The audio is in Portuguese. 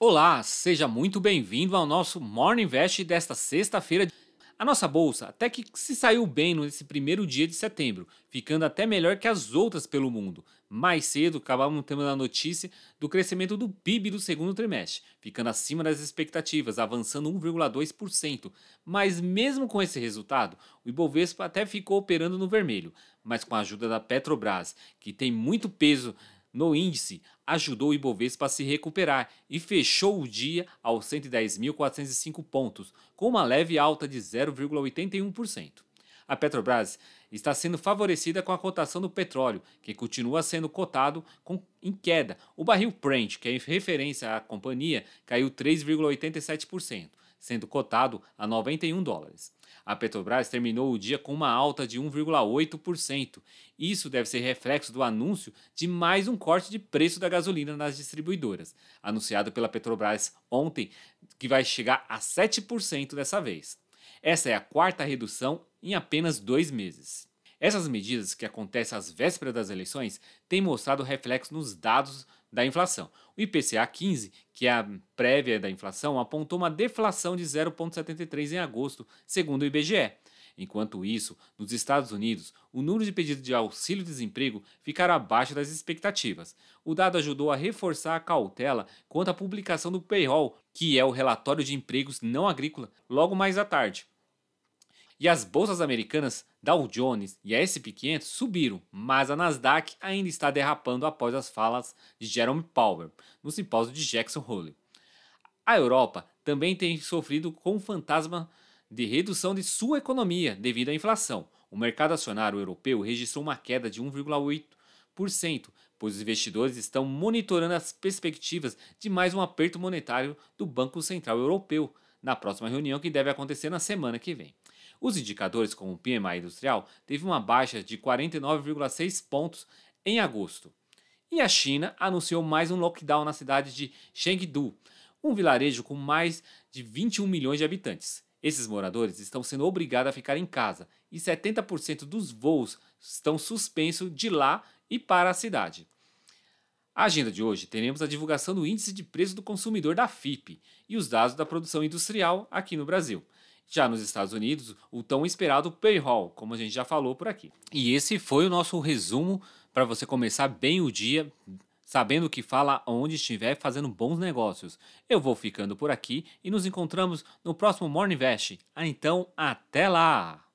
Olá, seja muito bem-vindo ao nosso Morning Invest desta sexta-feira. A nossa bolsa até que se saiu bem nesse primeiro dia de setembro, ficando até melhor que as outras pelo mundo. Mais cedo, acabamos tendo a notícia do crescimento do PIB do segundo trimestre, ficando acima das expectativas, avançando 1,2%. Mas mesmo com esse resultado, o Ibovespa até ficou operando no vermelho, mas com a ajuda da Petrobras, que tem muito peso no índice ajudou o Ibovespa a se recuperar e fechou o dia aos 110.405 pontos, com uma leve alta de 0,81%. A Petrobras está sendo favorecida com a cotação do petróleo, que continua sendo cotado com, em queda. O barril Brent, que é referência à companhia, caiu 3,87%, sendo cotado a 91 dólares. A Petrobras terminou o dia com uma alta de 1,8%. Isso deve ser reflexo do anúncio de mais um corte de preço da gasolina nas distribuidoras, anunciado pela Petrobras ontem, que vai chegar a 7% dessa vez. Essa é a quarta redução em apenas dois meses. Essas medidas, que acontecem às vésperas das eleições, têm mostrado reflexo nos dados da inflação. O IPCA 15, que é a prévia da inflação, apontou uma deflação de 0,73 em agosto, segundo o IBGE. Enquanto isso, nos Estados Unidos, o número de pedidos de auxílio-desemprego ficaram abaixo das expectativas. O dado ajudou a reforçar a cautela quanto à publicação do payroll, que é o relatório de empregos não agrícola, logo mais à tarde. E as bolsas americanas Dow Jones e a S&P 500 subiram, mas a Nasdaq ainda está derrapando após as falas de Jerome Powell no simpósio de Jackson Hole. A Europa também tem sofrido com o fantasma de redução de sua economia devido à inflação. O mercado acionário europeu registrou uma queda de 1,8%, pois os investidores estão monitorando as perspectivas de mais um aperto monetário do Banco Central Europeu na próxima reunião que deve acontecer na semana que vem. Os indicadores, como o PMI industrial, teve uma baixa de 49,6 pontos em agosto. E a China anunciou mais um lockdown na cidade de Chengdu, um vilarejo com mais de 21 milhões de habitantes. Esses moradores estão sendo obrigados a ficar em casa e 70% dos voos estão suspensos de lá e para a cidade. A agenda de hoje teremos a divulgação do Índice de Preço do Consumidor da FIP e os dados da produção industrial aqui no Brasil. Já nos Estados Unidos, o tão esperado payroll, como a gente já falou por aqui. E esse foi o nosso resumo para você começar bem o dia, sabendo o que fala onde estiver fazendo bons negócios. Eu vou ficando por aqui e nos encontramos no próximo Morning Invest. Ah, então, até lá!